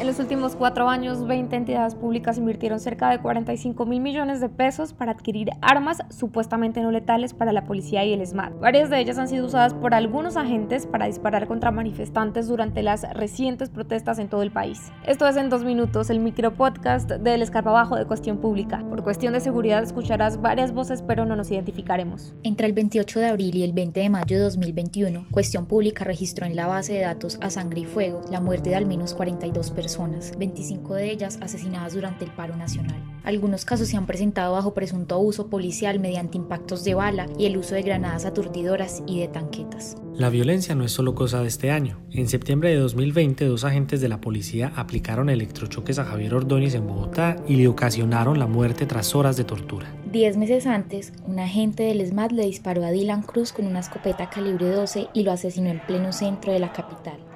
En los últimos cuatro años, 20 entidades públicas invirtieron cerca de 45 mil millones de pesos para adquirir armas supuestamente no letales para la policía y el SMAT. Varias de ellas han sido usadas por algunos agentes para disparar contra manifestantes durante las recientes protestas en todo el país. Esto es en dos minutos, el micropodcast del escarpabajo de Cuestión Pública. Por cuestión de seguridad escucharás varias voces, pero no nos identificaremos. Entre el 28 de abril y el 20 de mayo de 2021, Cuestión Pública registró en la base de datos a sangre y fuego la muerte de al menos 42 personas 25 de ellas asesinadas durante el paro nacional. Algunos casos se han presentado bajo presunto abuso policial mediante impactos de bala y el uso de granadas aturdidoras y de tanquetas. La violencia no es solo cosa de este año. En septiembre de 2020, dos agentes de la policía aplicaron electrochoques a Javier Ordóñez en Bogotá y le ocasionaron la muerte tras horas de tortura. Diez meses antes, un agente del SMAT le disparó a Dylan Cruz con una escopeta calibre 12 y lo asesinó en pleno centro de la capital.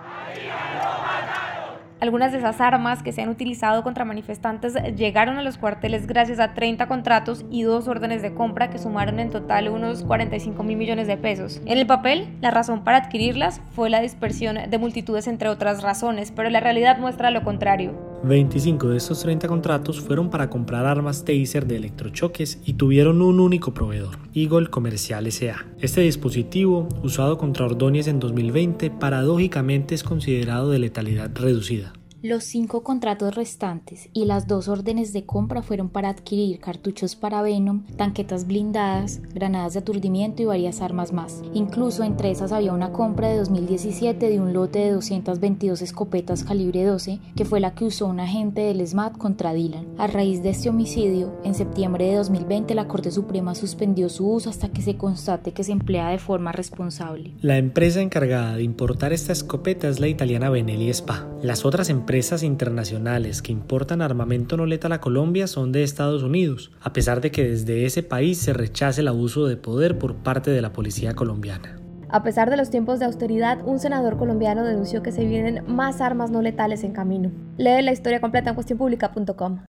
Algunas de esas armas que se han utilizado contra manifestantes llegaron a los cuarteles gracias a 30 contratos y dos órdenes de compra que sumaron en total unos 45 mil millones de pesos. En el papel, la razón para adquirirlas fue la dispersión de multitudes entre otras razones, pero la realidad muestra lo contrario. 25 de estos 30 contratos fueron para comprar armas taser de electrochoques y tuvieron un único proveedor, Eagle Comercial SA. Este dispositivo, usado contra Ordóñez en 2020, paradójicamente es considerado de letalidad reducida. Los cinco contratos restantes y las dos órdenes de compra fueron para adquirir cartuchos para Venom, tanquetas blindadas, granadas de aturdimiento y varias armas más. Incluso entre esas había una compra de 2017 de un lote de 222 escopetas calibre 12, que fue la que usó un agente del SMAT contra Dylan. A raíz de este homicidio, en septiembre de 2020 la Corte Suprema suspendió su uso hasta que se constate que se emplea de forma responsable. La empresa encargada de importar esta escopeta es la italiana Benelli Spa. Las otras empresas empresas internacionales que importan armamento no letal a Colombia son de Estados Unidos, a pesar de que desde ese país se rechace el abuso de poder por parte de la policía colombiana. A pesar de los tiempos de austeridad, un senador colombiano denunció que se vienen más armas no letales en camino. Lee la historia completa en cuestionpublica.com.